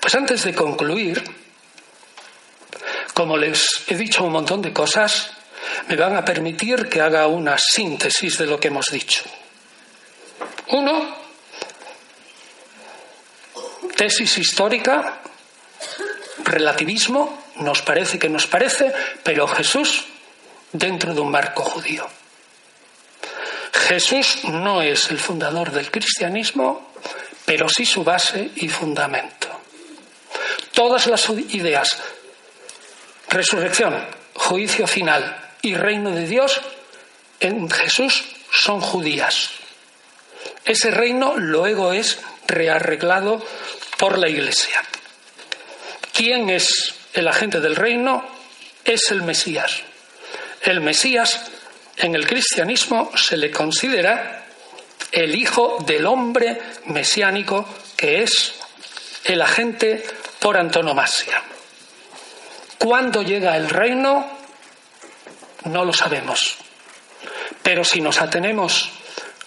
Pues antes de concluir, como les he dicho un montón de cosas, me van a permitir que haga una síntesis de lo que hemos dicho. Uno, tesis histórica, relativismo, nos parece que nos parece, pero Jesús dentro de un marco judío. Jesús no es el fundador del cristianismo, pero sí su base y fundamento. Todas las ideas, resurrección, juicio final y reino de Dios en Jesús son judías. Ese reino luego es rearreglado por la Iglesia. ¿Quién es el agente del reino? Es el Mesías. El Mesías en el cristianismo se le considera el hijo del hombre mesiánico que es el agente por antonomasia. ¿Cuándo llega el reino? No lo sabemos. Pero si nos atenemos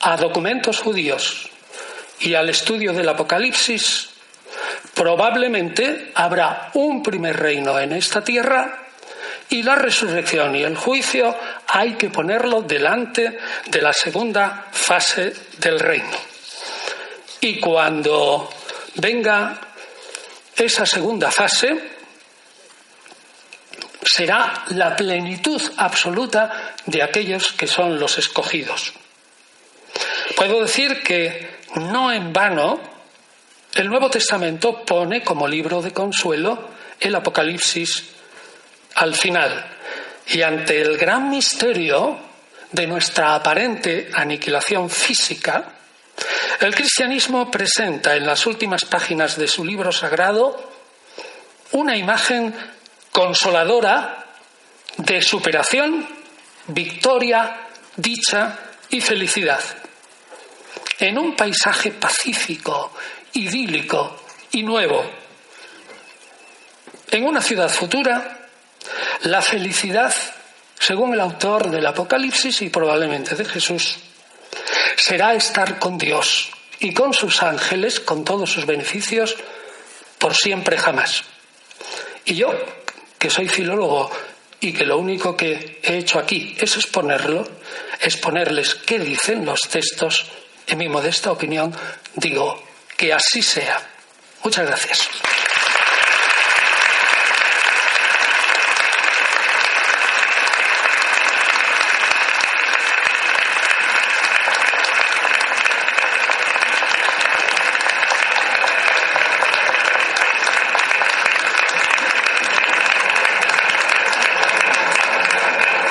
a documentos judíos y al estudio del Apocalipsis, probablemente habrá un primer reino en esta tierra y la resurrección y el juicio hay que ponerlo delante de la segunda fase del reino. Y cuando venga esa segunda fase, será la plenitud absoluta de aquellos que son los escogidos. Puedo decir que no en vano el Nuevo Testamento pone como libro de consuelo el Apocalipsis al final. Y ante el gran misterio de nuestra aparente aniquilación física, el cristianismo presenta en las últimas páginas de su libro sagrado una imagen consoladora de superación, victoria, dicha y felicidad. En un paisaje pacífico, idílico y nuevo. En una ciudad futura, la felicidad, según el autor del Apocalipsis y probablemente de Jesús, será estar con Dios y con sus ángeles, con todos sus beneficios, por siempre jamás. Y yo, que soy filólogo y que lo único que he hecho aquí es exponerlo, exponerles qué dicen los textos, en mi modesta opinión, digo que así sea. Muchas gracias.